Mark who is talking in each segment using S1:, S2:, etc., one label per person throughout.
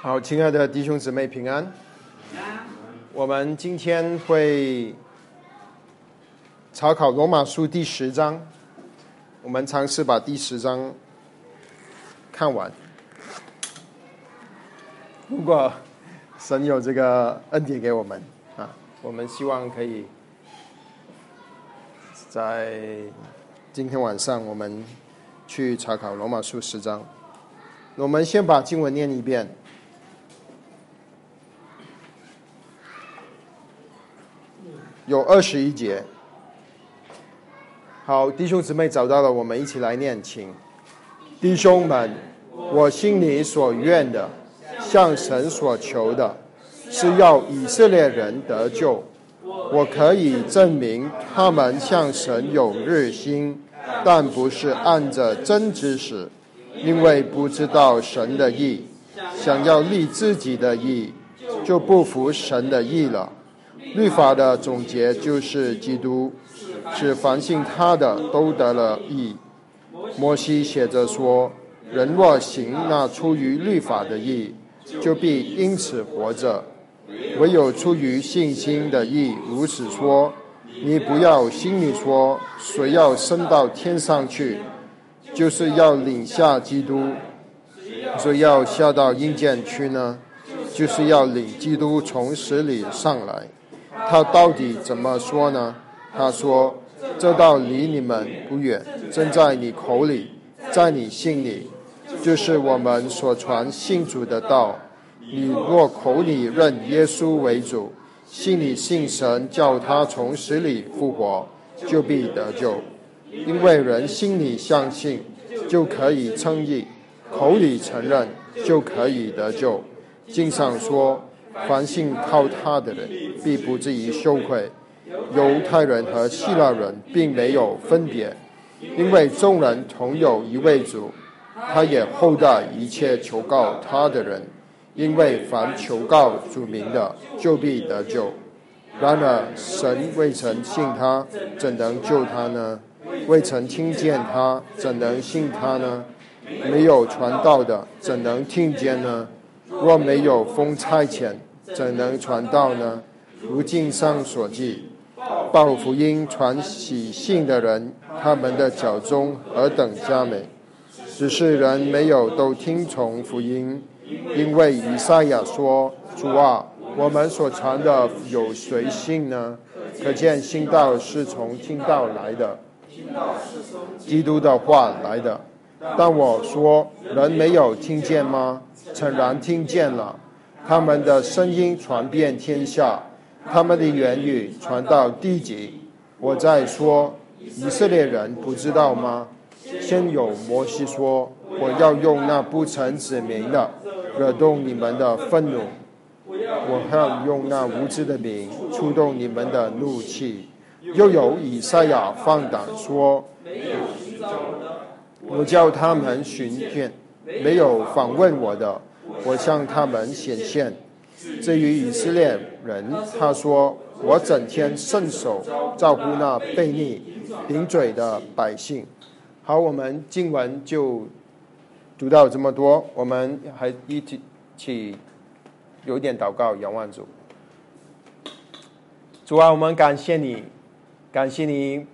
S1: 好，亲爱的弟兄姊妹平安。我们今天会查考罗马书第十章，我们尝试把第十章看完。如果神有这个恩典给我们啊，我们希望可以在今天晚上我们去查考罗马书十章。我们先把经文念一遍。有二十一节。好，弟兄姊妹找到了，我们一起来念，请弟兄们，我心里所愿的，向神所求的，是要以色列人得救。我可以证明他们向神有热心，但不是按着真知识，因为不知道神的意，想要立自己的意，就不服神的意了。律法的总结就是基督，是凡信他的都得了义。摩西写着说：“人若行那出于律法的义，就必因此活着；唯有出于信心的义，如此说，你不要心里说谁要升到天上去，就是要领下基督；谁要下到阴间去呢，就是要领基督从死里上来。”他到底怎么说呢？他说：“这道离你们不远，正在你口里，在你心里，就是我们所传信主的道。你若口里认耶稣为主，心里信神叫他从死里复活，就必得救。因为人心里相信，就可以称义；口里承认，就可以得救。经上说。”凡信靠他的人，必不至于羞愧。犹太人和希腊人并没有分别，因为众人同有一位主，他也厚待一切求告他的人。因为凡求告主名的，就必得救。然而神未曾信他，怎能救他呢？未曾听见他，怎能信他呢？没有传道的，怎能听见呢？若没有封差遣，怎能传道呢？如经上所记，报福音传喜信的人，他们的脚中何等佳美！只是人没有都听从福音，因为以赛亚说：“主啊，我们所传的有谁信呢？”可见信道是从听道来的，基督的话来的。但我说，人没有听见吗？诚然听见了。他们的声音传遍天下，他们的言语传到地极。我在说，以色列人不知道吗？先有摩西说：“我要用那不曾指明的，惹动你们的愤怒；我要用那无知的名，触动你们的怒气。”又有以赛亚放胆说：“我叫他们寻见，没有访问我的。”我向他们显现。至于以色列人，他说：“我整天伸手照顾那悖逆、顶嘴的百姓。”好，我们经文就读到这么多。我们还一起有点祷告，仰望主。主啊，我们感谢你，感谢你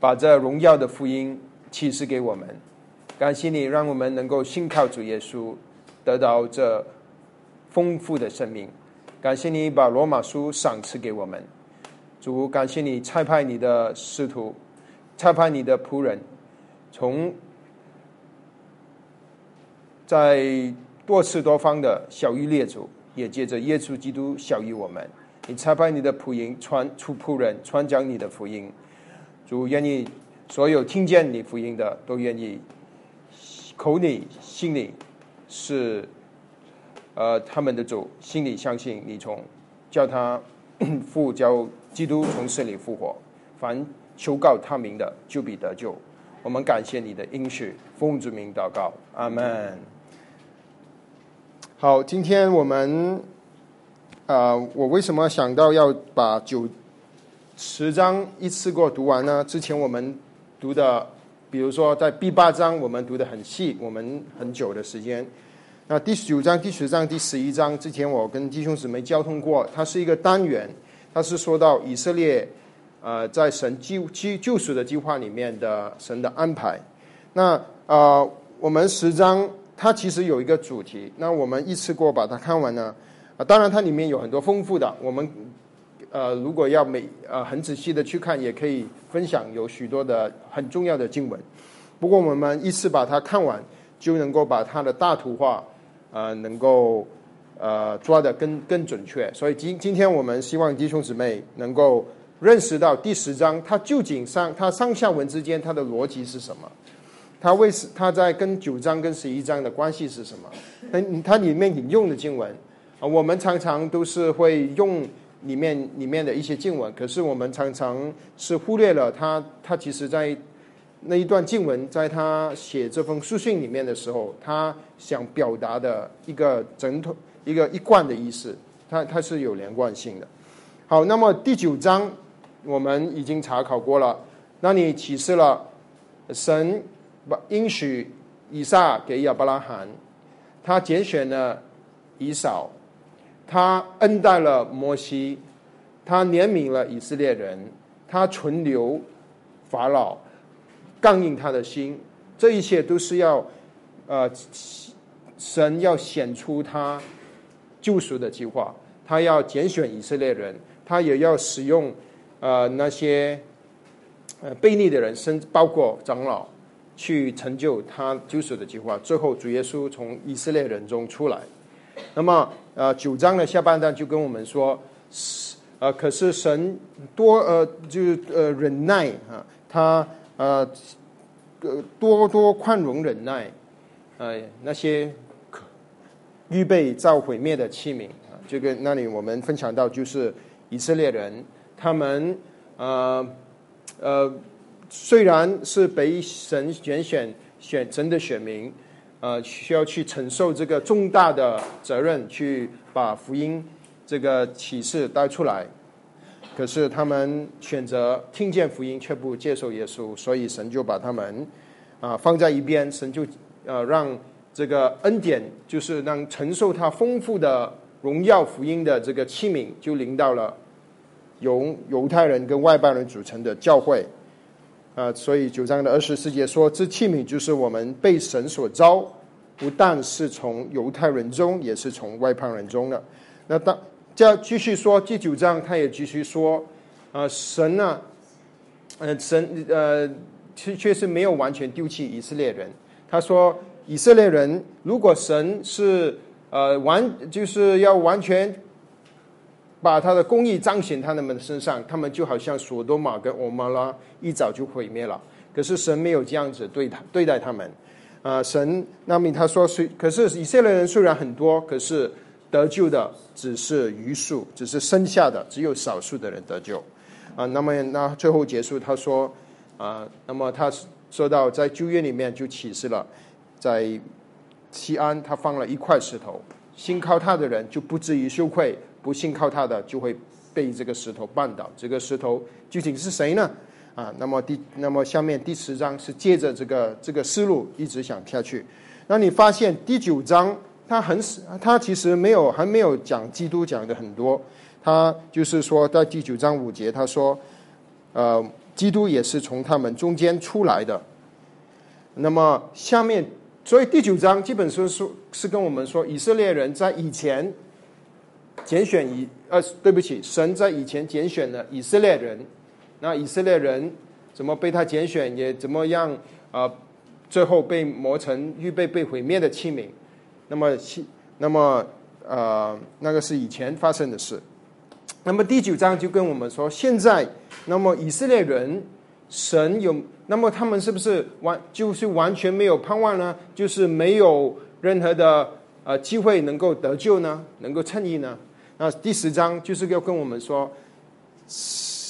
S1: 把这荣耀的福音启示给我们，感谢你让我们能够信靠主耶稣。得到这丰富的生命，感谢你把罗马书赏赐给我们，主感谢你差派你的使徒，差派你的仆人，从在多次多方的小于列祖，也借着耶稣基督小于我们。你差派你的仆人传出仆人传讲你的福音，主愿意所有听见你福音的都愿意口里心里。是，呃，他们的主心里相信你从叫他 复叫基督从死里复活，凡求告他名的就必得救。我们感谢你的应许，奉主名祷告，阿门。好，今天我们啊，我为什么想到要把九十章一次过读完呢？之前我们读的。比如说，在第八章我们读的很细，我们很久的时间。那第九章、第十章、第十一章之前，我跟弟兄姊妹交通过，它是一个单元，它是说到以色列呃在神救救救赎的计划里面的神的安排。那呃，我们十章它其实有一个主题，那我们一次过把它看完呢。啊，当然它里面有很多丰富的，我们呃如果要每呃很仔细的去看，也可以分享有许多的很重要的经文。不过我们一次把它看完，就能够把它的大图画呃能够呃抓得更更准确。所以今今天我们希望弟兄姊妹能够认识到第十章它究竟上它上下文之间它的逻辑是什么。它为什它在跟九章跟十一章的关系是什么？它它里面引用的经文啊，我们常常都是会用里面里面的一些经文，可是我们常常是忽略了他，他其实在那一段经文，在他写这封书信里面的时候，他想表达的一个整统一个一贯的意思，它它是有连贯性的。好，那么第九章我们已经查考过了，那你启示了神。把应许以撒给亚伯拉罕，他拣选了以扫，他恩待了摩西，他怜悯了以色列人，他存留法老，刚硬他的心，这一切都是要呃神要显出他救赎的计划，他要拣选以色列人，他也要使用呃那些呃悖逆的人，甚至包括长老。去成就他救赎的计划，最后主耶稣从以色列人中出来。那么，呃，九章的下半段就跟我们说，呃，可是神多呃，就呃忍耐啊，他呃多多宽容忍耐，呃那些可预备造毁灭的器皿啊，这个那里我们分享到就是以色列人，他们呃呃。虽然是被神拣选选神的选民，呃，需要去承受这个重大的责任，去把福音这个启示带出来，可是他们选择听见福音却不接受耶稣，所以神就把他们啊放在一边，神就呃让这个恩典，就是让承受他丰富的荣耀福音的这个器皿，就临到了由犹太人跟外邦人组成的教会。啊，所以九章的二十四节说，这器皿就是我们被神所招，不但是从犹太人中，也是从外邦人中的。那当这继续说第九章，他也继续说，啊，神呢，呃，神呃，确确实没有完全丢弃以色列人。他说，以色列人如果神是呃完，就是要完全。把他的公义彰显他们的身上，他们就好像索多玛跟欧玛拉一早就毁灭了。可是神没有这样子对他对待他们，啊，神那么他说虽可是以色列人虽然很多，可是得救的只是余数，只是剩下的只有少数的人得救，啊，那么那最后结束他说，啊，那么他说到在旧约里面就启示了，在西安他放了一块石头，信靠他的人就不至于羞愧。不信靠他的，就会被这个石头绊倒。这个石头究竟是谁呢？啊，那么第那么下面第十章是接着这个这个思路一直想下去。那你发现第九章他很他其实没有还没有讲基督讲的很多，他就是说在第九章五节他说，呃，基督也是从他们中间出来的。那么下面，所以第九章基本上是是跟我们说以色列人在以前。拣选以呃，对不起，神在以前拣选了以色列人，那以色列人怎么被他拣选，也怎么样啊？最后被磨成预备被毁灭的器皿。那么，那么呃，那个是以前发生的事。那么第九章就跟我们说，现在那么以色列人，神有那么他们是不是完就是完全没有盼望呢？就是没有任何的呃机会能够得救呢？能够称义呢？那第十章就是要跟我们说，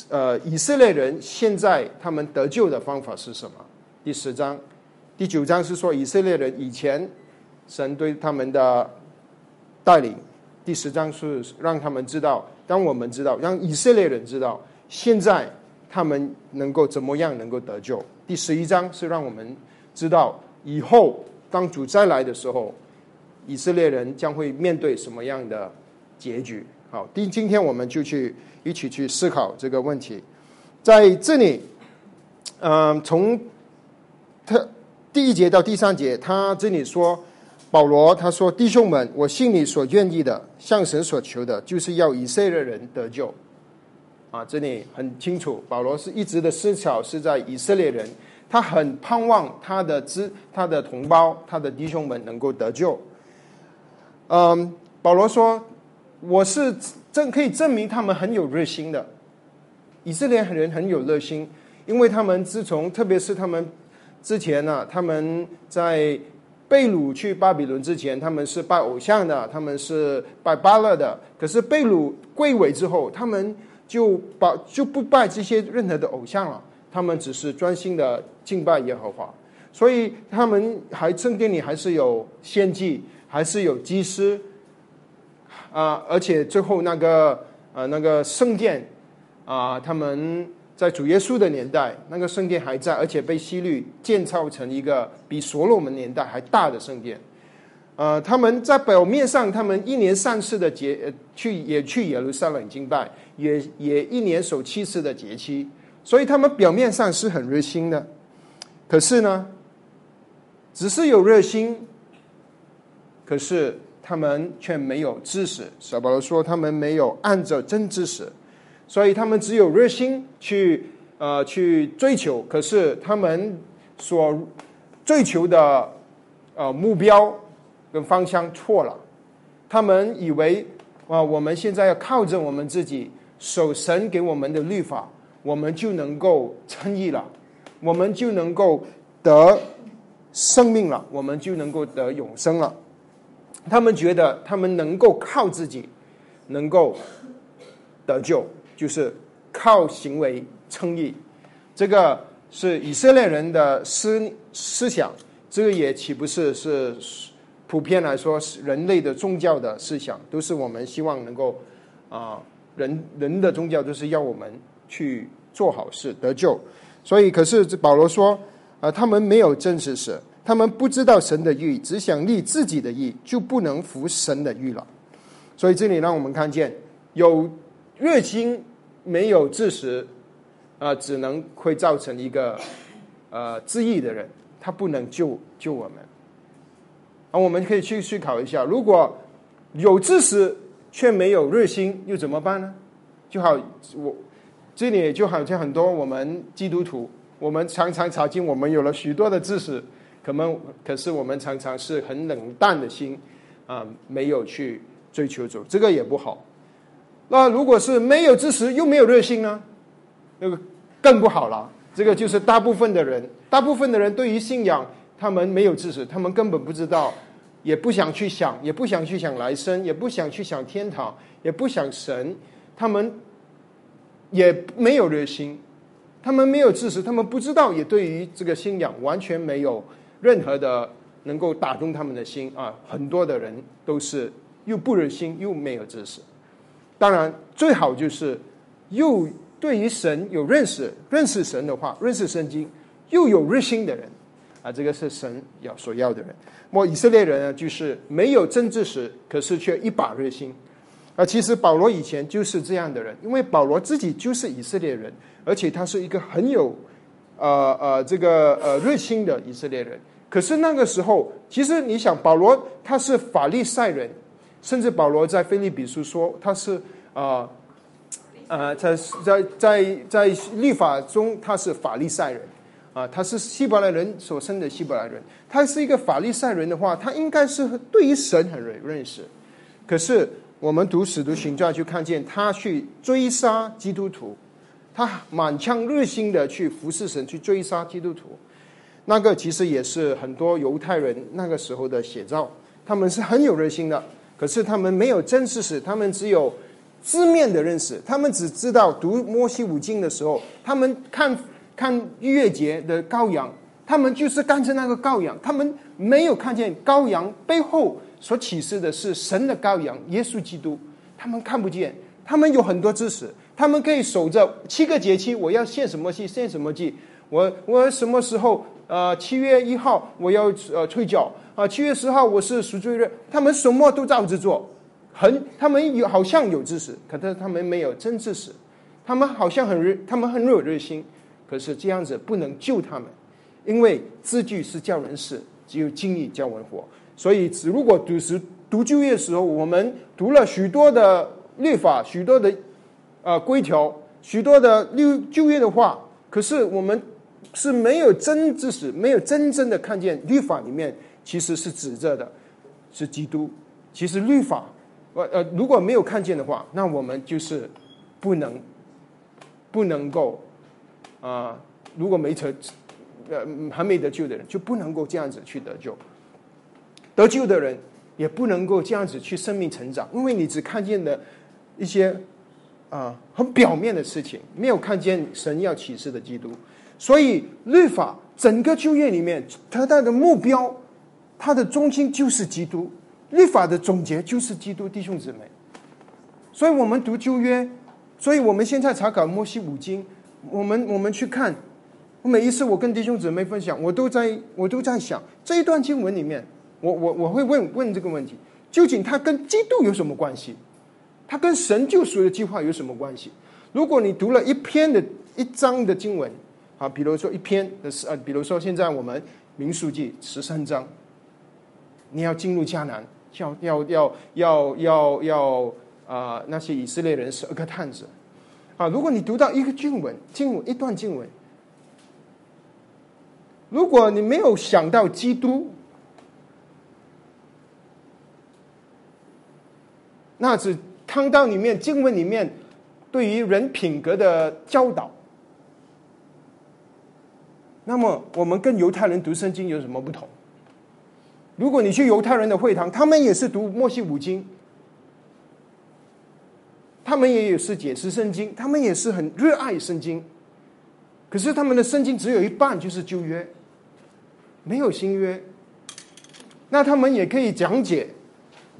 S1: 呃，以色列人现在他们得救的方法是什么？第十章、第九章是说以色列人以前神对他们的带领，第十章是让他们知道，当我们知道，让以色列人知道，现在他们能够怎么样能够得救。第十一章是让我们知道，以后当主再来的时候。以色列人将会面对什么样的结局？好，第今天我们就去一起去思考这个问题。在这里，嗯，从他第一节到第三节，他这里说保罗他说弟兄们，我心里所愿意的，向神所求的，就是要以色列人得救。啊，这里很清楚，保罗是一直的思考是在以色列人，他很盼望他的支他的同胞，他的弟兄们能够得救。嗯，保罗说，我是证可以证明他们很有热心的，以色列人很有热心，因为他们自从特别是他们之前呢，他们在被掳去巴比伦之前，他们是拜偶像的，他们是拜巴勒的，可是被掳归位之后，他们。就把就不拜这些任何的偶像了，他们只是专心的敬拜耶和华，所以他们还圣殿里还是有献祭，还是有祭司，啊，而且最后那个呃那个圣殿啊，他们在主耶稣的年代，那个圣殿还在，而且被希律建造成一个比所罗门年代还大的圣殿。呃，他们在表面上，他们一年三次的节去也去耶路撒冷敬拜，也也一年守七次的节期，所以他们表面上是很热心的。可是呢，只是有热心，可是他们却没有知识。小保罗说，他们没有按照真知识，所以他们只有热心去呃去追求，可是他们所追求的呃目标。跟方向错了，他们以为啊，我们现在要靠着我们自己守神给我们的律法，我们就能够称义了，我们就能够得生命了，我们就能够得永生了。他们觉得他们能够靠自己能够得救，就是靠行为称义。这个是以色列人的思思想，这个也岂不是是？普遍来说，是人类的宗教的思想，都是我们希望能够啊，人人的宗教都是要我们去做好事得救。所以，可是保罗说，啊，他们没有真实史，他们不知道神的意，只想立自己的意，就不能服神的意了。所以，这里让我们看见，有热心没有知识，啊，只能会造成一个呃自义的人，他不能救救我们。啊，我们可以去思考一下，如果有知识却没有热心，又怎么办呢？就好，我这里就好像很多我们基督徒，我们常常查经，我们有了许多的知识，可能可是我们常常是很冷淡的心啊，没有去追求主，这个也不好。那如果是没有知识又没有热心呢？那个更不好了。这个就是大部分的人，大部分的人对于信仰。他们没有知识，他们根本不知道，也不想去想，也不想去想来生，也不想去想天堂，也不想神。他们也没有热心，他们没有知识，他们不知道，也对于这个信仰完全没有任何的能够打动他们的心啊！很多的人都是又不热心，又没有知识。当然，最好就是又对于神有认识，认识神的话，认识圣经，又有热心的人。啊，这个是神要所要的人。莫以色列人呢，就是没有真知识，可是却一把热心。啊，其实保罗以前就是这样的人，因为保罗自己就是以色列人，而且他是一个很有呃呃这个呃热心的以色列人。可是那个时候，其实你想，保罗他是法利赛人，甚至保罗在菲利比书说他是啊呃在在在在律法中他是法利赛人。啊，他是希伯来人所生的希伯来人，他是一个法利赛人的话，他应该是对于神很认认识。可是我们读使徒行传就看见他去追杀基督徒，他满腔热心的去服侍神，去追杀基督徒。那个其实也是很多犹太人那个时候的写照，他们是很有热心的，可是他们没有真事实，他们只有字面的认识，他们只知道读摩西五经的时候，他们看。看逾越节的羔羊，他们就是干着那个羔羊，他们没有看见羔羊背后所启示的是神的羔羊耶稣基督，他们看不见。他们有很多知识，他们可以守着七个节期，我要献什么祭，献什么祭。我我什么时候呃七月一号我要呃退缴啊，七月十号我是赎罪日，他们什么都照着做，很他们有好像有知识，可是他们没有真知识，他们好像很热，他们很有热心，可是这样子不能救他们，因为字句是叫人死，只有经历叫人活。所以只，如果读时读就业的时候，我们读了许多的律法，许多的呃规条，许多的律就业的话，可是我们是没有真知识，没有真正的看见律法里面其实是指着的是基督。其实律法，呃呃，如果没有看见的话，那我们就是不能不能够啊，如果没成呃还没得救的人，就不能够这样子去得救。得救的人也不能够这样子去生命成长，因为你只看见的一些啊很表面的事情，没有看见神要启示的基督。所以律法整个就业里面，它的目标，它的中心就是基督。律法的总结就是基督，弟兄姊妹。所以我们读旧约，所以我们现在查考摩西五经，我们我们去看，每一次我跟弟兄姊妹分享，我都在我都在想这一段经文里面。我我我会问问这个问题：究竟它跟基督有什么关系？它跟神救赎的计划有什么关系？如果你读了一篇的一章的经文，啊，比如说一篇的是呃，比如说现在我们民数记十三章，你要进入迦南，要要要要要要啊，那些以色列人十二个探子，啊，如果你读到一个经文，经文一段经文，如果你没有想到基督。那是看到里面经文里面对于人品格的教导。那么我们跟犹太人读圣经有什么不同？如果你去犹太人的会堂，他们也是读摩西五经，他们也有是解释圣经，他们也是很热爱圣经。可是他们的圣经只有一半就是旧约，没有新约。那他们也可以讲解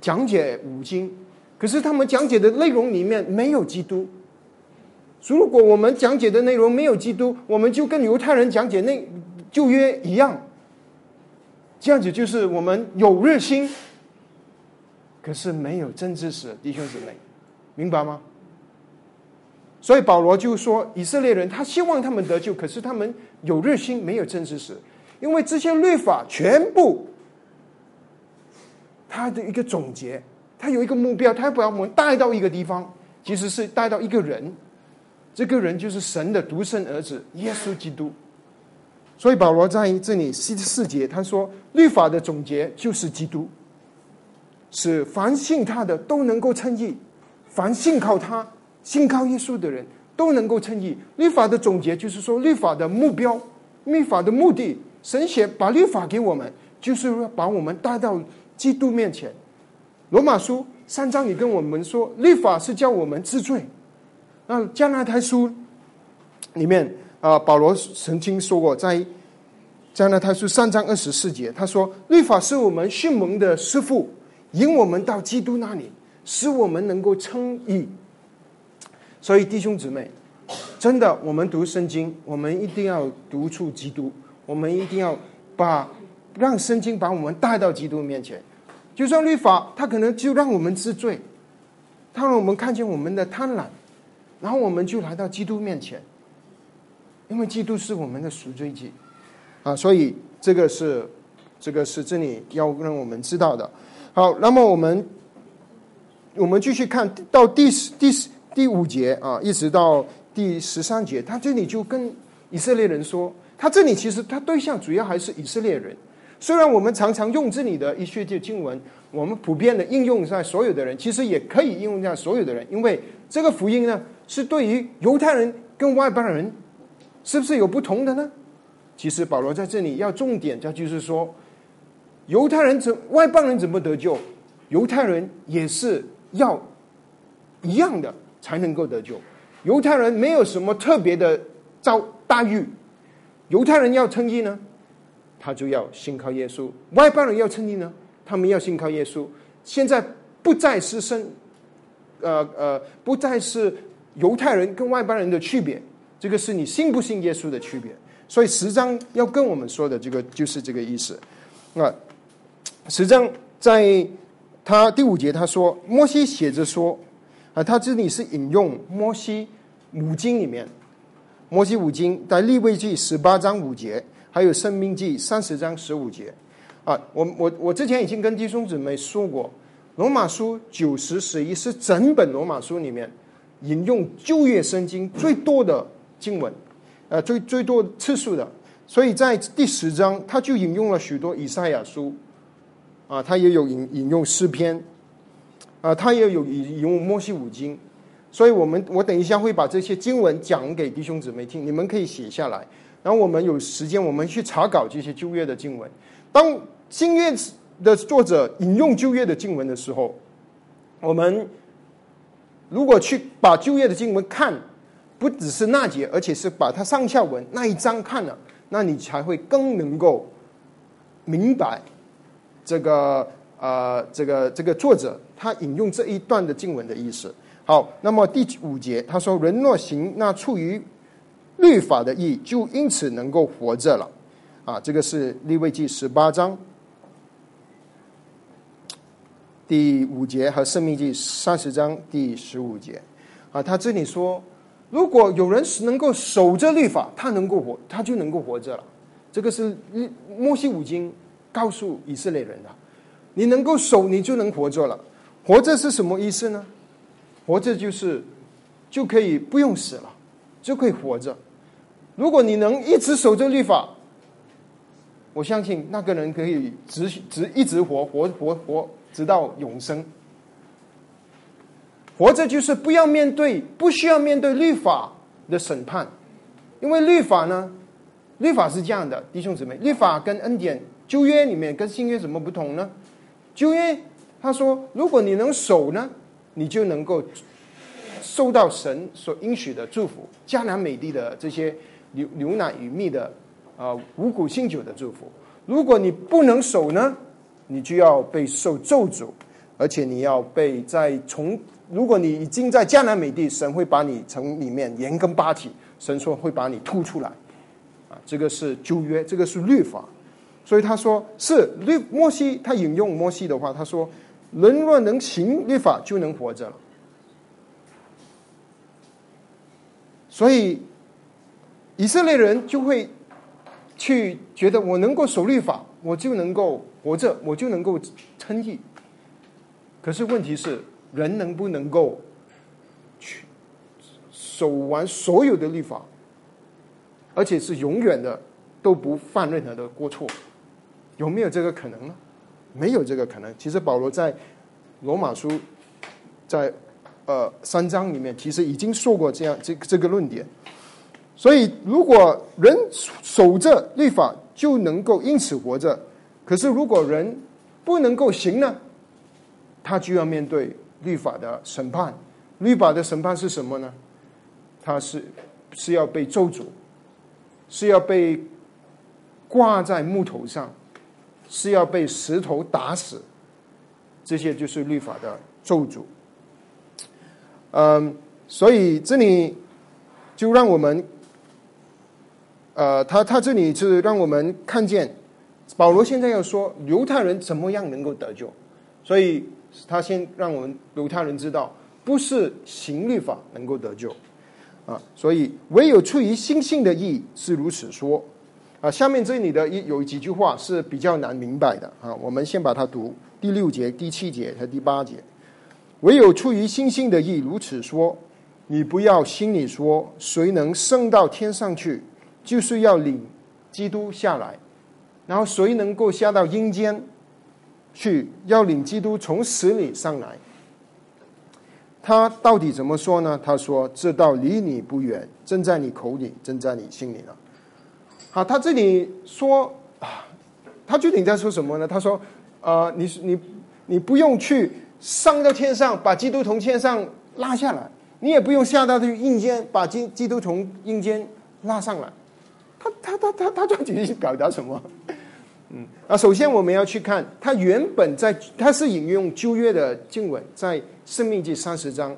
S1: 讲解五经。可是他们讲解的内容里面没有基督。如果我们讲解的内容没有基督，我们就跟犹太人讲解那旧约一样。这样子就是我们有热心，可是没有真知识，弟兄姊妹，明白吗？所以保罗就说，以色列人他希望他们得救，可是他们有热心，没有真知识，因为这些律法全部他的一个总结。他有一个目标，他要把我们带到一个地方，其实是带到一个人，这个人就是神的独生儿子耶稣基督。所以保罗在这里四四节他说，律法的总结就是基督，是凡信他的都能够称义，凡信靠他、信靠耶稣的人都能够称义。律法的总结就是说，律法的目标、律法的目的，神写把律法给我们，就是要把我们带到基督面前。罗马书三章，你跟我们说，律法是叫我们治罪。那加拉太书里面啊，保罗曾经说过，在加拉太书三章二十四节，他说，律法是我们训蒙的师傅，引我们到基督那里，使我们能够称义。所以弟兄姊妹，真的，我们读圣经，我们一定要读出基督，我们一定要把让圣经把我们带到基督面前。就算律法，它可能就让我们知罪，它让我们看见我们的贪婪，然后我们就来到基督面前，因为基督是我们的赎罪祭啊，所以这个是这个是这里要让我们知道的。好，那么我们我们继续看到第十第十第五节啊，一直到第十三节，他这里就跟以色列人说，他这里其实他对象主要还是以色列人。虽然我们常常用这里的一些经文，我们普遍的应用在所有的人，其实也可以应用在所有的人，因为这个福音呢，是对于犹太人跟外邦人，是不是有不同的呢？其实保罗在这里要重点，他就是说，犹太人怎外邦人怎么得救，犹太人也是要一样的才能够得救。犹太人没有什么特别的遭待遇，犹太人要称义呢？他就要信靠耶稣，外邦人要称义呢，他们要信靠耶稣。现在不再是生，呃呃，不再是犹太人跟外邦人的区别，这个是你信不信耶稣的区别。所以十章要跟我们说的这个就是这个意思。啊，实际上，在他第五节他说，摩西写着说，啊，他这里是引用摩西五经里面，摩西五经在立位记十八章五节，还有生命记三十章十五节，啊，我我我之前已经跟弟兄姊妹说过，罗马书九十十一是整本罗马书里面引用旧约圣经最多的经文，呃，最最多次数的，所以在第十章他就引用了许多以赛亚书。啊，他也有引引用诗篇，啊，他也有引引用摩西五经，所以我们我等一下会把这些经文讲给弟兄姊妹听，你们可以写下来，然后我们有时间我们去查稿这些旧约的经文。当新约的作者引用旧约的经文的时候，我们如果去把旧约的经文看，不只是那节，而且是把它上下文那一章看了，那你才会更能够明白。这个呃，这个这个作者他引用这一段的经文的意思。好，那么第五节他说：“人若行那处于律法的意义，就因此能够活着了。”啊，这个是利未记十八章第五节和生命记三十章第十五节。啊，他这里说，如果有人能够守着律法，他能够活，他就能够活着了。这个是摩西五经。告诉以色列人的，你能够守，你就能活着了。活着是什么意思呢？活着就是就可以不用死了，就可以活着。如果你能一直守着律法，我相信那个人可以直直一直活活活活，直到永生。活着就是不要面对，不需要面对律法的审判，因为律法呢，律法是这样的，弟兄姊妹，律法跟恩典。旧约里面跟新约什么不同呢？旧约他说，如果你能守呢，你就能够受到神所应许的祝福，迦南美地的这些牛牛奶与蜜的啊五谷新酒的祝福。如果你不能守呢，你就要被受咒诅，而且你要被在从如果你已经在迦南美地，神会把你从里面连根拔起，神说会把你吐出来啊，这个是旧约，这个是律法。所以他说是律摩西，他引用摩西的话，他说：“人若能行律法，就能活着了。”所以以色列人就会去觉得，我能够守律法，我就能够活着，我就能够称义。可是问题是，人能不能够去守完所有的律法，而且是永远的都不犯任何的过错？有没有这个可能呢？没有这个可能。其实保罗在罗马书在呃三章里面，其实已经说过这样这这个论点。所以，如果人守着律法就能够因此活着，可是如果人不能够行呢，他就要面对律法的审判。律法的审判是什么呢？他是是要被咒诅，是要被挂在木头上。是要被石头打死，这些就是律法的咒诅。嗯，所以这里就让我们，呃，他他这里是让我们看见保罗现在要说犹太人怎么样能够得救，所以他先让我们犹太人知道，不是行律法能够得救啊，所以唯有出于心性的义是如此说。啊，下面这里的一有几句话是比较难明白的啊。我们先把它读第六节、第七节和第八节。唯有出于心性的意如此说，你不要心里说谁能升到天上去，就是要领基督下来；然后谁能够下到阴间去，要领基督从死里上来。他到底怎么说呢？他说：“这道离你不远，正在你口里，正在你心里了。”啊，他这里说，他具体在说什么呢？他说，呃，你你你不用去上到天上把基督从天上拉下来，你也不用下到去阴间把基基督从阴间拉上来。他他他他他具体表达什么？嗯，啊，首先我们要去看他原本在他是引用旧约的经文，在生命记三十章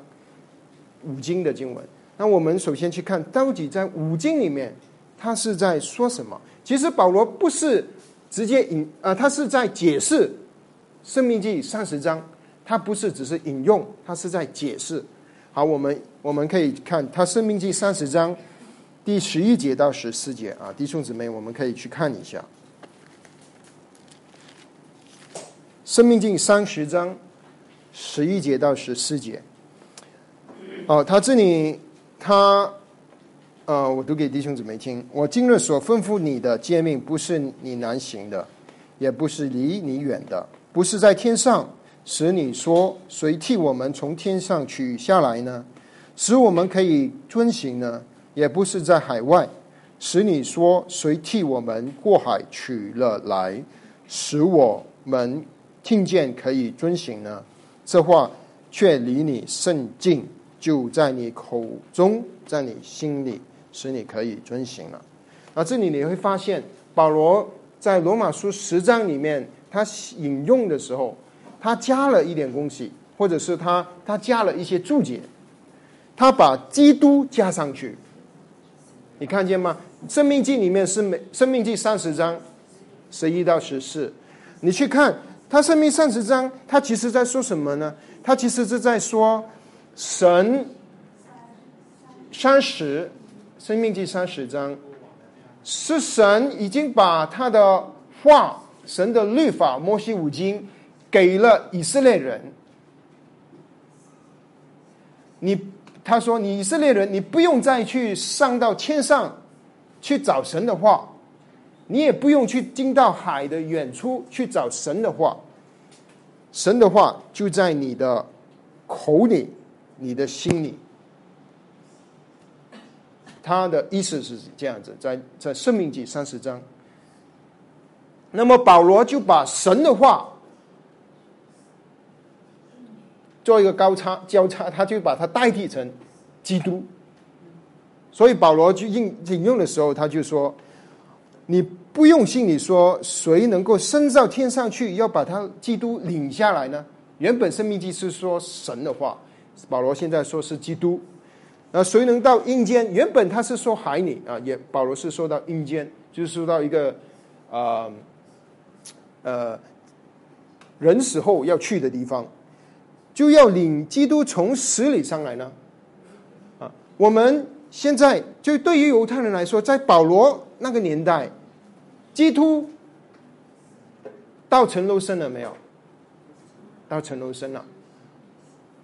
S1: 五经的经文。那我们首先去看到底在五经里面。他是在说什么？其实保罗不是直接引，呃，他是在解释生命记》三十章，他不是只是引用，他是在解释。好，我们我们可以看他《生命记》三十章第十一节到十四节啊，弟兄姊妹，我们可以去看一下《生命记》三十章十一节到十四节。哦，他这里他。呃，我读给弟兄姊妹听。我今日所吩咐你的诫命，不是你难行的，也不是离你远的，不是在天上，使你说谁替我们从天上取下来呢？使我们可以遵行呢？也不是在海外，使你说谁替我们过海取了来，使我们听见可以遵行呢？这话却离你甚近，就在你口中，在你心里。使你可以遵行了。那这里你会发现，保罗在罗马书十章里面，他引用的时候，他加了一点东西，或者是他他加了一些注解，他把基督加上去。你看见吗？生命记里面是每生命记三十章十一到十四，你去看他生命三十章，他其实在说什么呢？他其实是在说神三十。生命记三十章，是神已经把他的话、神的律法、摩西五经给了以色列人。你他说，以色列人，你不用再去上到天上去找神的话，你也不用去进到海的远处去找神的话，神的话就在你的口里，你的心里。他的意思是这样子，在在《生命记》三十章，那么保罗就把神的话做一个高差交叉，他就把它代替成基督。所以保罗就引引用的时候，他就说：“你不用心里说，谁能够升到天上去，要把他基督领下来呢？”原本《生命记》是说神的话，保罗现在说是基督。那谁能到阴间？原本他是说海里啊，也保罗是说到阴间，就是说到一个啊呃人死后要去的地方，就要领基督从死里上来呢。啊，我们现在就对于犹太人来说，在保罗那个年代，基督到城楼升了没有？到城楼升了。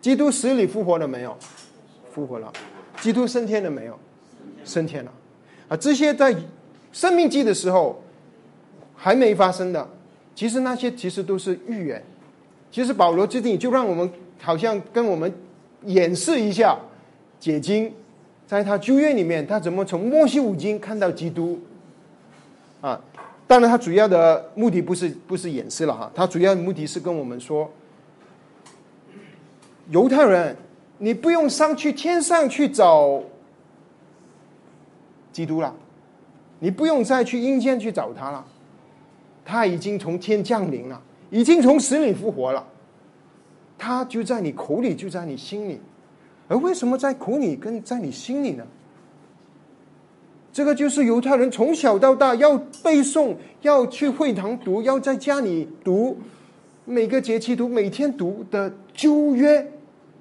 S1: 基督死里复活了没有？复活了。基督升天了没有？升天了，啊，这些在生命记的时候还没发生的，其实那些其实都是预言。其实保罗这里就让我们好像跟我们演示一下解经，在他旧约里面，他怎么从摩西五经看到基督啊？当然，他主要的目的不是不是演示了哈，他主要的目的是跟我们说犹太人。你不用上去天上去找基督了，你不用再去阴间去找他了，他已经从天降临了，已经从死里复活了，他就在你口里，就在你心里，而为什么在口里跟在你心里呢？这个就是犹太人从小到大要背诵，要去会堂读，要在家里读，每个节气读，每天读的旧约。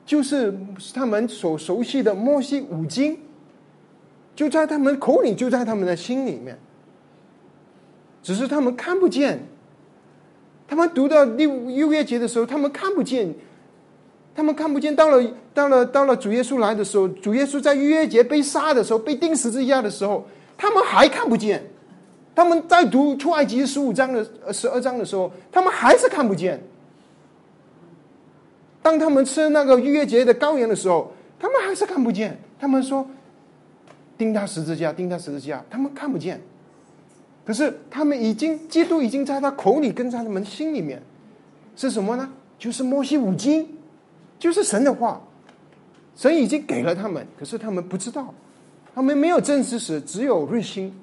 S1: 就是他们所熟悉的摩西五经，就在他们口里，就在他们的心里面。只是他们看不见。他们读到六六月节的时候，他们看不见。他们看不见。到了到了到了主耶稣来的时候，主耶稣在逾越节被杀的时候，被钉十字架的时候，他们还看不见。他们在读出埃及十五章的十二章的时候，他们还是看不见。当他们吃那个逾越节的羔羊的时候，他们还是看不见。他们说：“钉他十字架，钉他十字架。”他们看不见。可是他们已经，基督已经在他口里，跟在他们心里面，是什么呢？就是摩西五经，就是神的话。神已经给了他们，可是他们不知道，他们没有真知识，只有瑞心。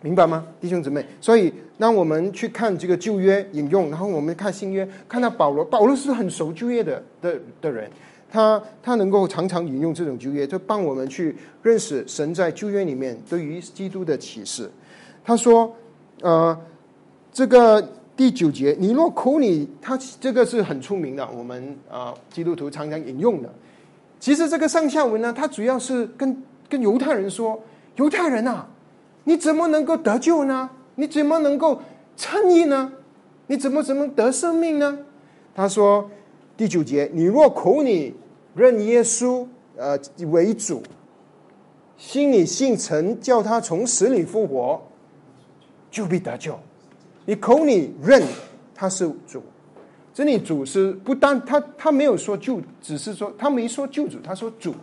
S1: 明白吗，弟兄姊妹？所以，让我们去看这个旧约引用，然后我们看新约，看到保罗，保罗是很熟旧约的的的人，他他能够常常引用这种旧约，就帮我们去认识神在旧约里面对于基督的启示。他说：“呃，这个第九节，你若口里，他这个是很出名的，我们啊基督徒常常引用的。其实这个上下文呢，它主要是跟跟犹太人说：犹太人呐，你怎么能够得救呢？你怎么能够称义呢？你怎么怎么得生命呢？他说第九节，你若口里认耶稣呃为主，心里信神叫他从死里复活，就必得救。你口里认他是主，这里主是不单他他没有说救，只是说他没说救主，他说主，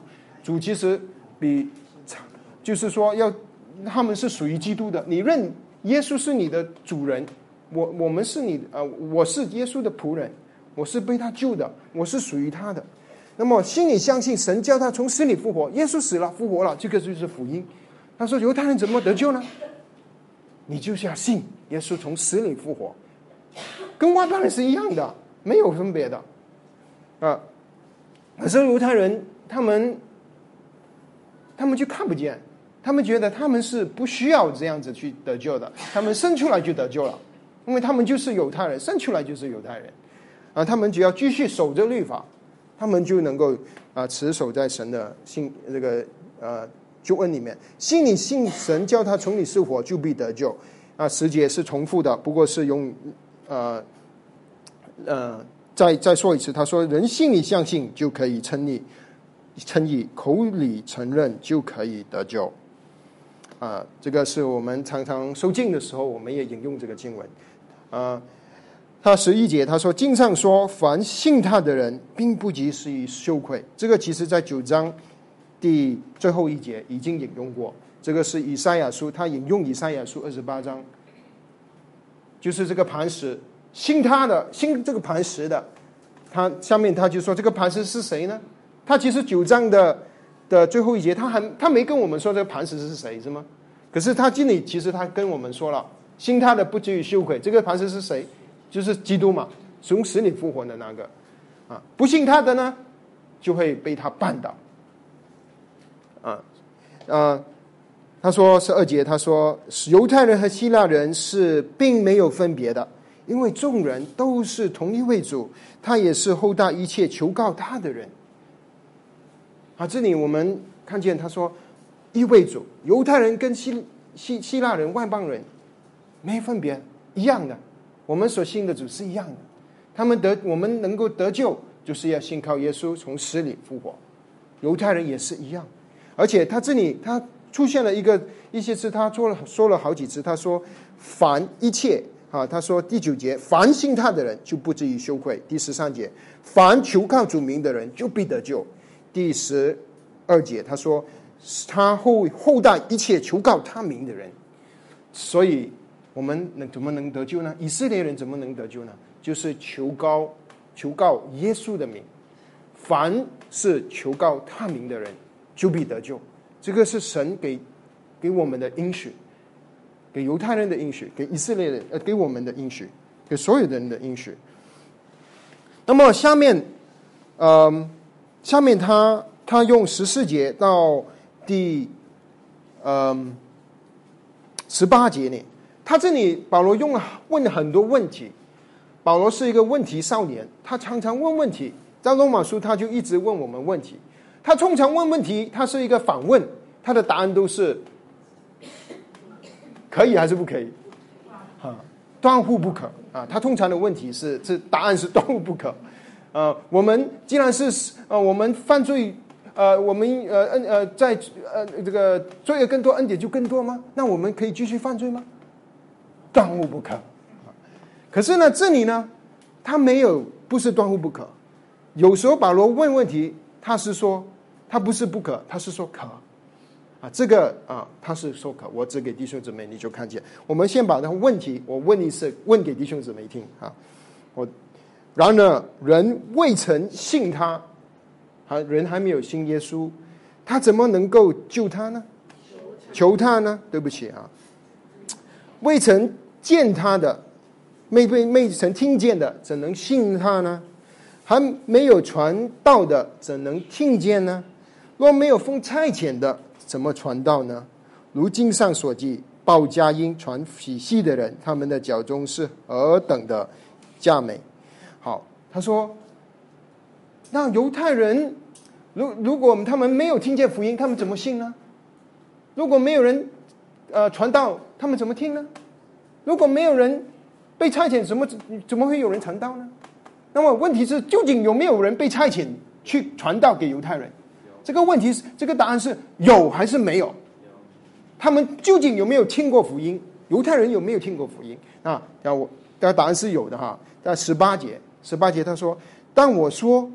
S1: 主其实比就是说要他们是属于基督的。你认耶稣是你的主人，我我们是你呃我是耶稣的仆人，我是被他救的，我是属于他的。那么心里相信神叫他从死里复活，耶稣死了复活了，这个就是福音。他说犹太人怎么得救呢？你就是要信耶稣从死里复活，跟外邦人是一样的，没有分别的，啊！可是犹太人他们，他们就看不见，他们觉得他们是不需要这样子去得救的，他们生出来就得救了，因为他们就是犹太人，生出来就是犹太人，啊，他们只要继续守着律法，他们就能够啊持守在神的信这个呃。救恩里面，信你信神，叫他从你是火，就必得救。啊，十节是重复的，不过是用呃呃，再再说一次，他说人心里相信就可以称义，称义口里承认就可以得救。啊，这个是我们常常受敬的时候，我们也引用这个经文。啊，他十一节他说经上说，凡信他的人，并不及是以羞愧。这个其实在九章。第最后一节已经引用过，这个是以赛亚书，他引用以赛亚书二十八章，就是这个磐石，信他的，信这个磐石的，他下面他就说这个磐石是谁呢？他其实九章的的最后一节，他还他没跟我们说这个磐石是谁是吗？可是他这里其实他跟我们说了，信他的不至于羞愧，这个磐石是谁？就是基督嘛，从死里复活的那个，啊，不信他的呢，就会被他绊倒。啊，啊，他说是二节，他说是犹太人和希腊人是并没有分别的，因为众人都是同一位主，他也是后代一切求告他的人。啊，这里我们看见他说一位主，犹太人跟希希希腊人、外邦人没分别，一样的，我们所信的主是一样的，他们得我们能够得救，就是要信靠耶稣从死里复活，犹太人也是一样。而且他这里他出现了一个一些次，他说了说了好几次，他说凡一切啊，他说第九节凡信他的人就不至于羞愧；第十三节凡求靠主名的人就必得救；第十二节他说他后后代一切求告他名的人，所以我们能怎么能得救呢？以色列人怎么能得救呢？就是求告求告耶稣的名，凡是求告他名的人。就必得救，这个是神给给我们的应许，给犹太人的应许，给以色列人呃给我们的应许，给所有人的应许。那么下面，嗯，下面他他用十四节到第嗯十八节呢，他这里保罗用了问了很多问题。保罗是一个问题少年，他常常问问题，在罗马书他就一直问我们问题。他通常问问题，他是一个反问，他的答案都是可以还是不可以？啊，断乎不可啊！他通常的问题是，这答案是断乎不可。呃，我们既然是呃，我们犯罪，呃，我们呃恩呃在呃这个罪恶更多，恩典就更多吗？那我们可以继续犯罪吗？断乎不可。可是呢，这里呢，他没有不是断乎不可。有时候保罗问问题，他是说。他不是不可，他是说可，啊，这个啊，他是说可。我指给弟兄姊妹，你就看见。我们先把那问题，我问一次，问给弟兄姊妹听啊。我然而人未曾信他，还人还没有信耶稣，他怎么能够救他呢？求他呢？对不起啊，未曾见他的，没被没曾听见的，怎能信他呢？还没有传道的，怎能听见呢？若没有奉差遣的，怎么传道呢？如经上所记，报佳音传喜信的人，他们的脚中是何等的佳美。好，他说，那犹太人，如如果他们没有听见福音，他们怎么信呢？如果没有人呃传道，他们怎么听呢？如果没有人被差遣，怎么怎么会有人传道呢？那么问题是，究竟有没有人被差遣去传道给犹太人？这个问题是，这个答案是有还是没有？他们究竟有没有听过福音？犹太人有没有听过福音？啊，那我，那答案是有的哈。在十八节，十八节他说：“但我说，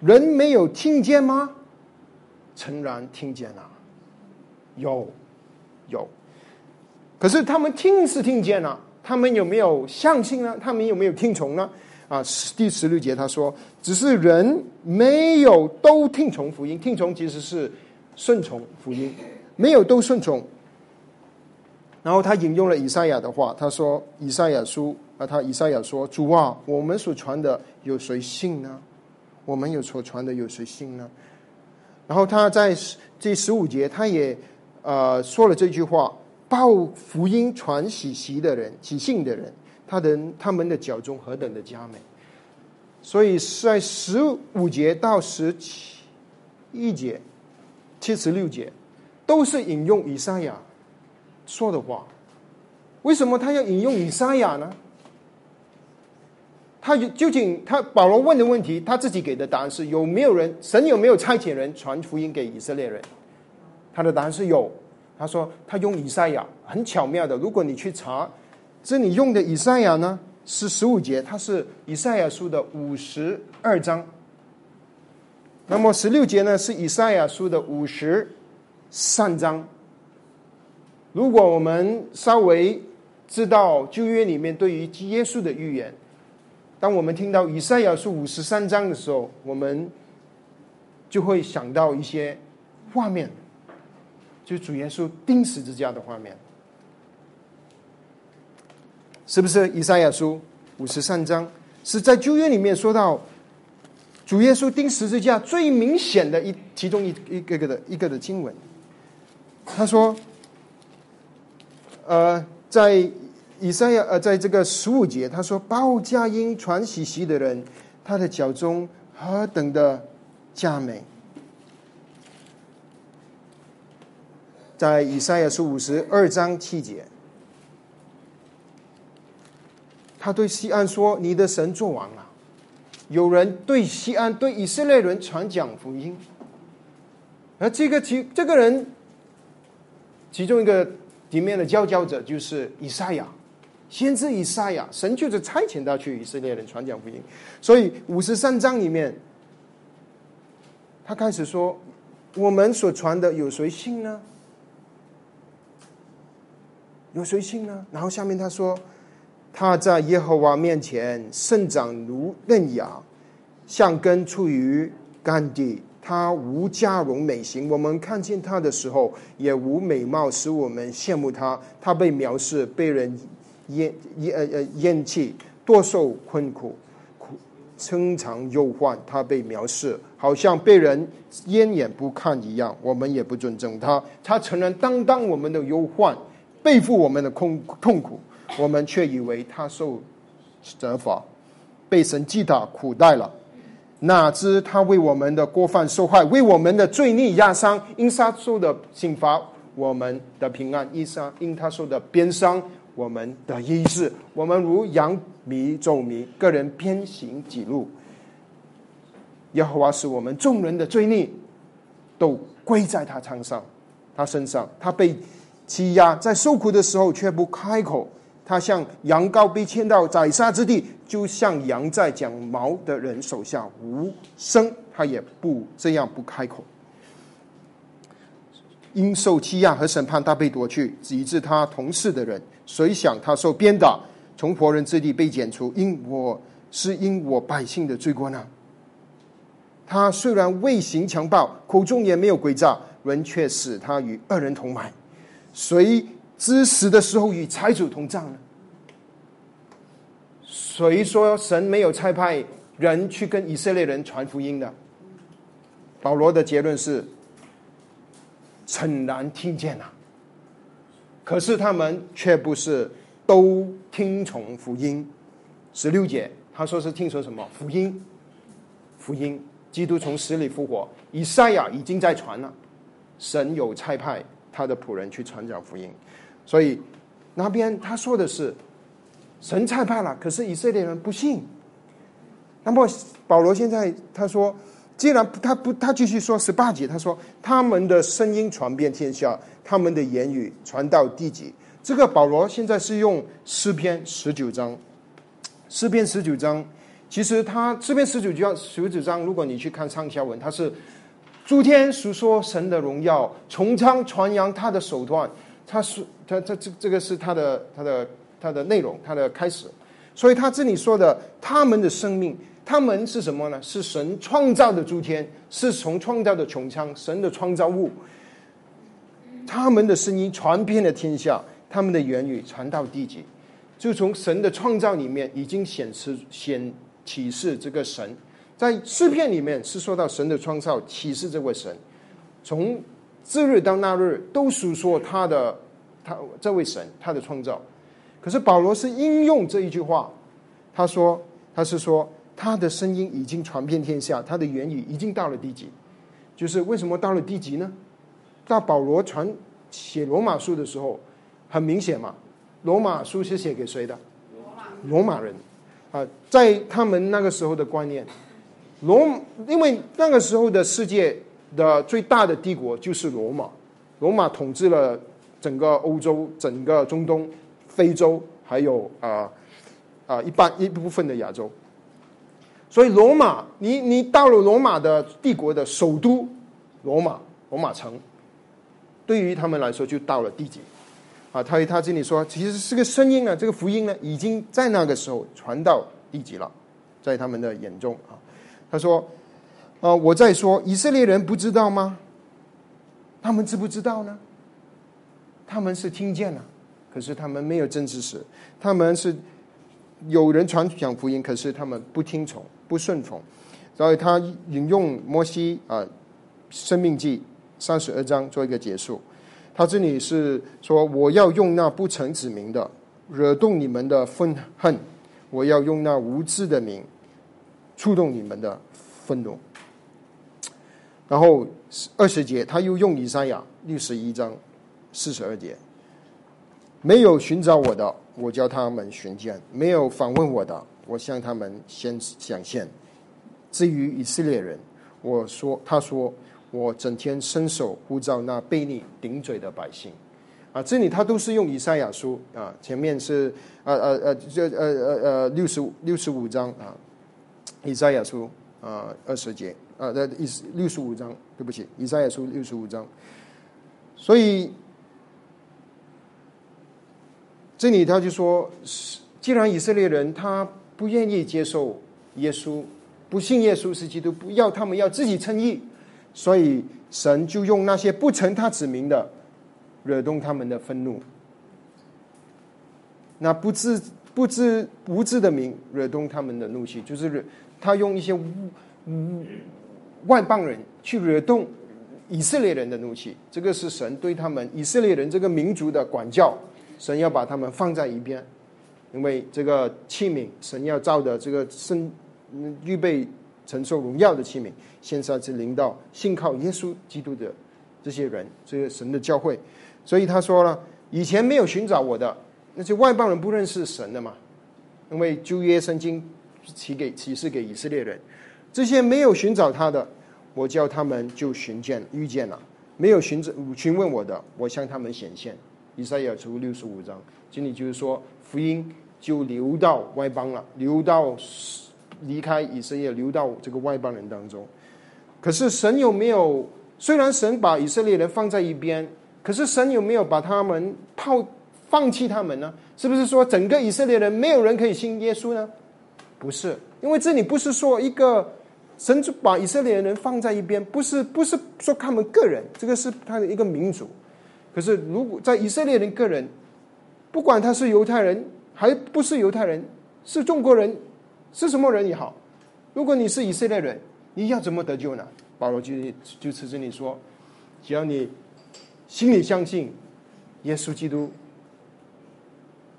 S1: 人没有听见吗？诚然听见了，有，有。可是他们听是听见了，他们有没有相信呢？他们有没有听从呢？啊，第十六节他说，只是人没有都听从福音，听从其实是顺从福音，没有都顺从。”然后他引用了以赛亚的话，他说：“以赛亚书啊，他以赛亚说，主啊，我们所传的有谁信呢？我们有所传的有谁信呢？”然后他在这十五节，他也呃说了这句话：“报福音传喜喜的人，喜信的人，他的他们的脚中何等的佳美。”所以在十五节到十七一节、七十六节，都是引用以赛亚。说的话，为什么他要引用以赛亚呢？他究竟他保罗问的问题，他自己给的答案是有没有人神有没有差遣人传福音给以色列人？他的答案是有。他说他用以赛亚很巧妙的，如果你去查，这里用的以赛亚呢是十五节，它是以赛亚书的五十二章。那么十六节呢是以赛亚书的五十三章。如果我们稍微知道旧约里面对于耶稣的预言，当我们听到以赛亚书五十三章的时候，我们就会想到一些画面，就主耶稣钉十字架的画面，是不是？以赛亚书五十三章是在旧约里面说到主耶稣钉十字架最明显的一其中一一个个的一个的经文，他说。呃，在以赛亚呃，在这个十五节，他说：“报佳音传喜息的人，他的脚中何等的佳美。”在以赛亚书五十二章七节，他对西安说：“你的神做完了。”有人对西安、对以色列人传讲福音，而这个其这个人，其中一个。里面的佼佼者就是以赛亚，先知以赛亚，神就是差遣他去以色列人传讲福音。所以五十三章里面，他开始说：“我们所传的有谁信呢？有谁信呢？”然后下面他说：“他在耶和华面前生长如嫩芽，像根出于干地。”他无加容美形，我们看见他的时候也无美貌，使我们羡慕他。他被藐视，被人厌厌呃呃厌弃，多受困苦，苦深藏忧患。他被藐视，好像被人厌眼不看一样。我们也不尊重他。他承认担当我们的忧患，背负我们的痛痛苦，我们却以为他受责罚，被神击打苦待了。哪知他为我们的过犯受害，为我们的罪孽压伤，因他受的刑罚，我们的平安；因杀因他受的鞭伤，我们的医治。我们如羊迷走迷，个人偏行己路。耶和华使我们众人的罪孽都归在他身上，他身上，他被欺压，在受苦的时候却不开口。他像羊羔被牵到宰杀之地，就像羊在讲毛的人手下无声，他也不这样不开口。因受欺压和审判，他被夺去，以致他同事的人，谁想他受鞭打，从活人之地被剪除？因我是因我百姓的罪过呢？他虽然未行强暴，口中也没有诡诈，人却使他与恶人同埋。谁？知死的时候与财主同葬呢？谁说神没有差派人去跟以色列人传福音的？保罗的结论是：诚然听见了，可是他们却不是都听从福音。十六节他说是听从什么福音？福音，基督从死里复活，以赛亚已经在传了，神有差派他的仆人去传讲福音，所以那边他说的是神差派了，可是以色列人不信。那么保罗现在他说。既然他不，他继续说十八节，他说他们的声音传遍天下，他们的言语传到地极。这个保罗现在是用诗篇十九章，诗篇十九章，其实他诗篇十九章十九章，如果你去看上下文，他是诸天述说神的荣耀，从昌传扬他的手段，他是他他这这个是他的他的他的内容，他的开始。所以他这里说的他们的生命。他们是什么呢？是神创造的诸天，是从创造的穹苍，神的创造物。他们的声音传遍了天下，他们的言语传到地极，就从神的创造里面已经显示显启示这个神。在诗篇里面是说到神的创造启示这位神，从这日到那日都诉说他的他这位神他的创造。可是保罗是应用这一句话，他说他是说。他的声音已经传遍天下，他的言语已经到了地极。就是为什么到了地极呢？到保罗传写罗马书的时候，很明显嘛，罗马书是写给谁的？罗马人啊，在他们那个时候的观念，罗因为那个时候的世界的最大的帝国就是罗马，罗马统治了整个欧洲、整个中东、非洲，还有啊啊一半一部分的亚洲。所以罗马，你你到了罗马的帝国的首都罗马罗马城，对于他们来说就到了地极啊。他他这里说，其实这个声音呢，这个福音呢，已经在那个时候传到地极了，在他们的眼中啊。他说：“啊，我在说以色列人不知道吗？他们知不知道呢？他们是听见了，可是他们没有真知识，他们是。”有人传讲福音，可是他们不听从、不顺从，所以他引用摩西啊《生命记》三十二章做一个结束。他这里是说：“我要用那不曾指明的惹动你们的愤恨，我要用那无知的名触动你们的愤怒。”然后二十节，他又用以赛亚六十一章四十二节。没有寻找我的，我叫他们寻见；没有访问我的，我向他们先显现。至于以色列人，我说，他说，我整天伸手呼召那被你顶嘴的百姓。啊，这里他都是用以赛亚书啊，前面是呃呃呃，这呃呃呃六十五六十五章啊，以赛亚书啊二十节啊，的意思六十五章，对不起，以赛亚书六十五章，所以。这里他就说，既然以色列人他不愿意接受耶稣，不信耶稣是基督，不要他们要自己称义，所以神就用那些不成他指名的，惹动他们的愤怒。那不知不知无知的名惹动他们的怒气，就是他用一些无无外邦人去惹动以色列人的怒气。这个是神对他们以色列人这个民族的管教。神要把他们放在一边，因为这个器皿，神要造的这个生预备承受荣耀的器皿，现在是领到信靠耶稣基督的这些人，这个神的教会。所以他说了，以前没有寻找我的那些外邦人不认识神的嘛，因为旧约圣经启给启示给以色列人，这些没有寻找他的，我叫他们就寻见遇见了；没有寻找询问我的，我向他们显现。以赛亚书六十五章，这里就是说，福音就流到外邦了，流到离开以色列，流到这个外邦人当中。可是神有没有？虽然神把以色列人放在一边，可是神有没有把他们抛放弃他们呢？是不是说整个以色列人没有人可以信耶稣呢？不是，因为这里不是说一个神就把以色列人放在一边，不是不是说他们个人，这个是他的一个民族。可是，如果在以色列人个人，不管他是犹太人还不是犹太人，是中国人，是什么人也好，如果你是以色列人，你要怎么得救呢？保罗就就此这里说，只要你心里相信耶稣基督，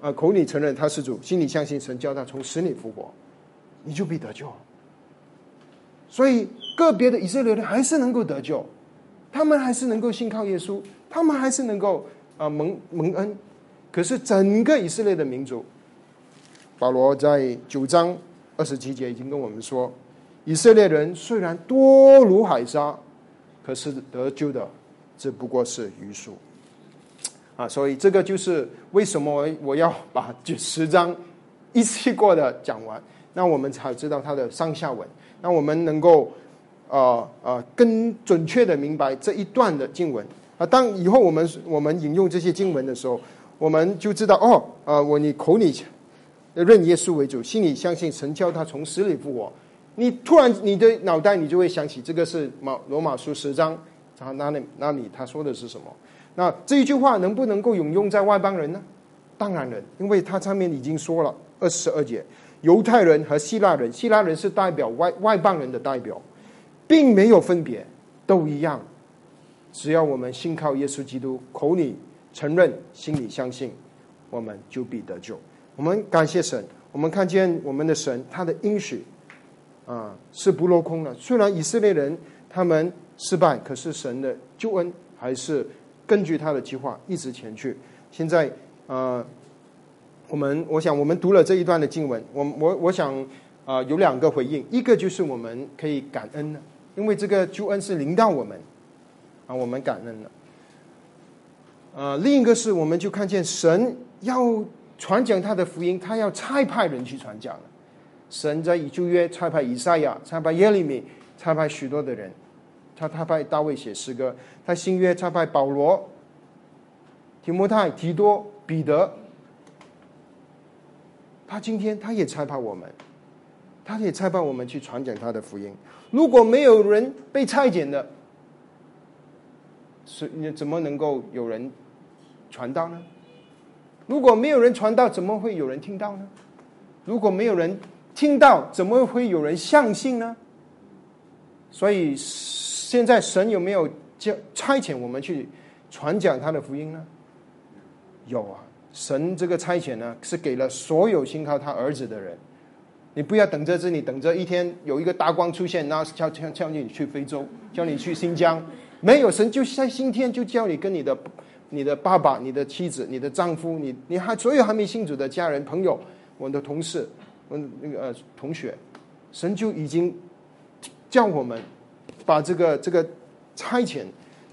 S1: 啊，口里承认他是主，心里相信神叫他从死里复活，你就必得救。所以个别的以色列人还是能够得救，他们还是能够信靠耶稣，他们还是能够啊蒙蒙恩。可是整个以色列的民族，保罗在九章二十七节已经跟我们说，以色列人虽然多如海沙，可是得救的只不过是余数。啊，所以这个就是为什么我要把这十章一次过的讲完，那我们才知道它的上下文。那我们能够，呃呃，更准确的明白这一段的经文啊。当以后我们我们引用这些经文的时候，我们就知道哦，呃，我你口里认耶稣为主，心里相信神叫他从死里复活，你突然你的脑袋你就会想起这个是马罗马书十章，他那里那里他说的是什么？那这一句话能不能够引用在外邦人呢？当然能，因为他上面已经说了二十二节。犹太人和希腊人，希腊人是代表外外邦人的代表，并没有分别，都一样。只要我们信靠耶稣基督，口里承认，心里相信，我们就必得救。我们感谢神，我们看见我们的神，他的应许啊是不落空的。虽然以色列人他们失败，可是神的救恩还是根据他的计划一直前去。现在啊。我们我想，我们读了这一段的经文，我我我想啊，有两个回应，一个就是我们可以感恩的，因为这个救恩是临到我们啊，我们感恩了。呃，另一个是我们就看见神要传讲他的福音，他要差派人去传讲。神在以旧约差派以赛亚，差派耶利米，差派许多的人，他差派大卫写诗歌，他新约差派保罗、提摩太、提多、彼得。他今天他也差派我们，他也差派我们去传讲他的福音。如果没有人被差遣的，是你怎么能够有人传道呢？如果没有人传道，怎么会有人听到呢？如果没有人听到，怎么会有人相信呢？所以现在神有没有叫差遣我们去传讲他的福音呢？有啊。神这个差遣呢，是给了所有信靠他儿子的人。你不要等着这里，等着一天有一个大光出现，那叫叫叫你去非洲，叫你去新疆。没有神就在今天就叫你跟你的、你的爸爸、你的妻子、你的丈夫、你你还所有还没信主的家人、朋友、我的同事、我那个呃同学，神就已经叫我们把这个这个差遣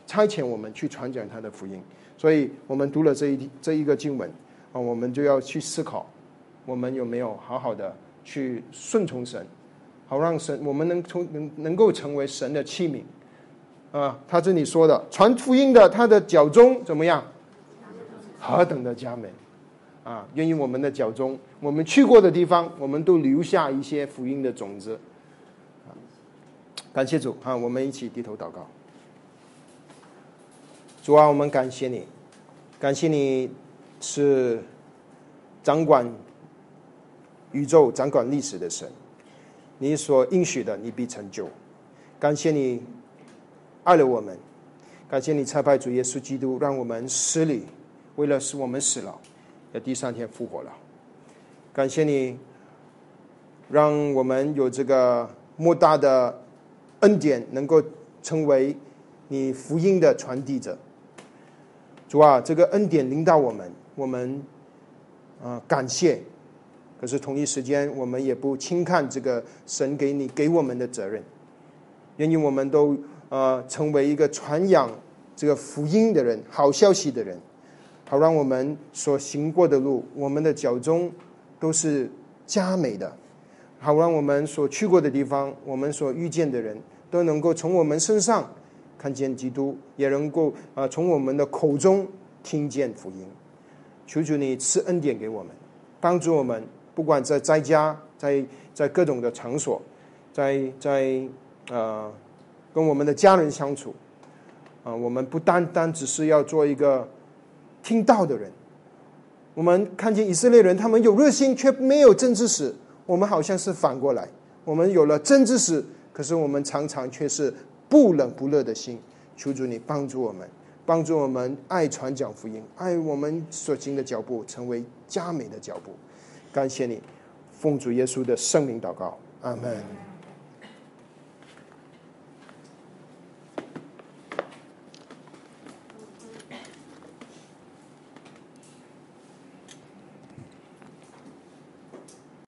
S1: 差遣我们去传讲他的福音。所以我们读了这一这一个经文啊，我们就要去思考，我们有没有好好的去顺从神，好让神我们能从能能够成为神的器皿啊。他这里说的传福音的，他的脚中怎么样？何等的佳美啊！愿意我们的脚中，我们去过的地方，我们都留下一些福音的种子。感谢主啊！我们一起低头祷告。主啊，我们感谢你，感谢你是掌管宇宙、掌管历史的神。你所应许的，你必成就。感谢你爱了我们，感谢你差派主耶稣基督，让我们死里，为了使我们死了，在第三天复活了。感谢你，让我们有这个莫大的恩典，能够成为你福音的传递者。主啊，这个恩典领导我们，我们啊感谢。可是同一时间，我们也不轻看这个神给你给我们的责任。愿意我们都呃成为一个传扬这个福音的人，好消息的人，好让我们所行过的路，我们的脚中都是佳美的。好让我们所去过的地方，我们所遇见的人都能够从我们身上。看见基督，也能够啊从我们的口中听见福音。求求你赐恩典给我们，帮助我们，不管在在家，在在各种的场所，在在呃跟我们的家人相处啊，我们不单单只是要做一个听到的人。我们看见以色列人，他们有热心，却没有真知识。我们好像是反过来，我们有了真知识，可是我们常常却是。不冷不热的心，求主你帮助我们，帮助我们爱传讲福音，爱我们所行的脚步成为佳美的脚步。感谢你，奉主耶稣的圣名祷告，阿门。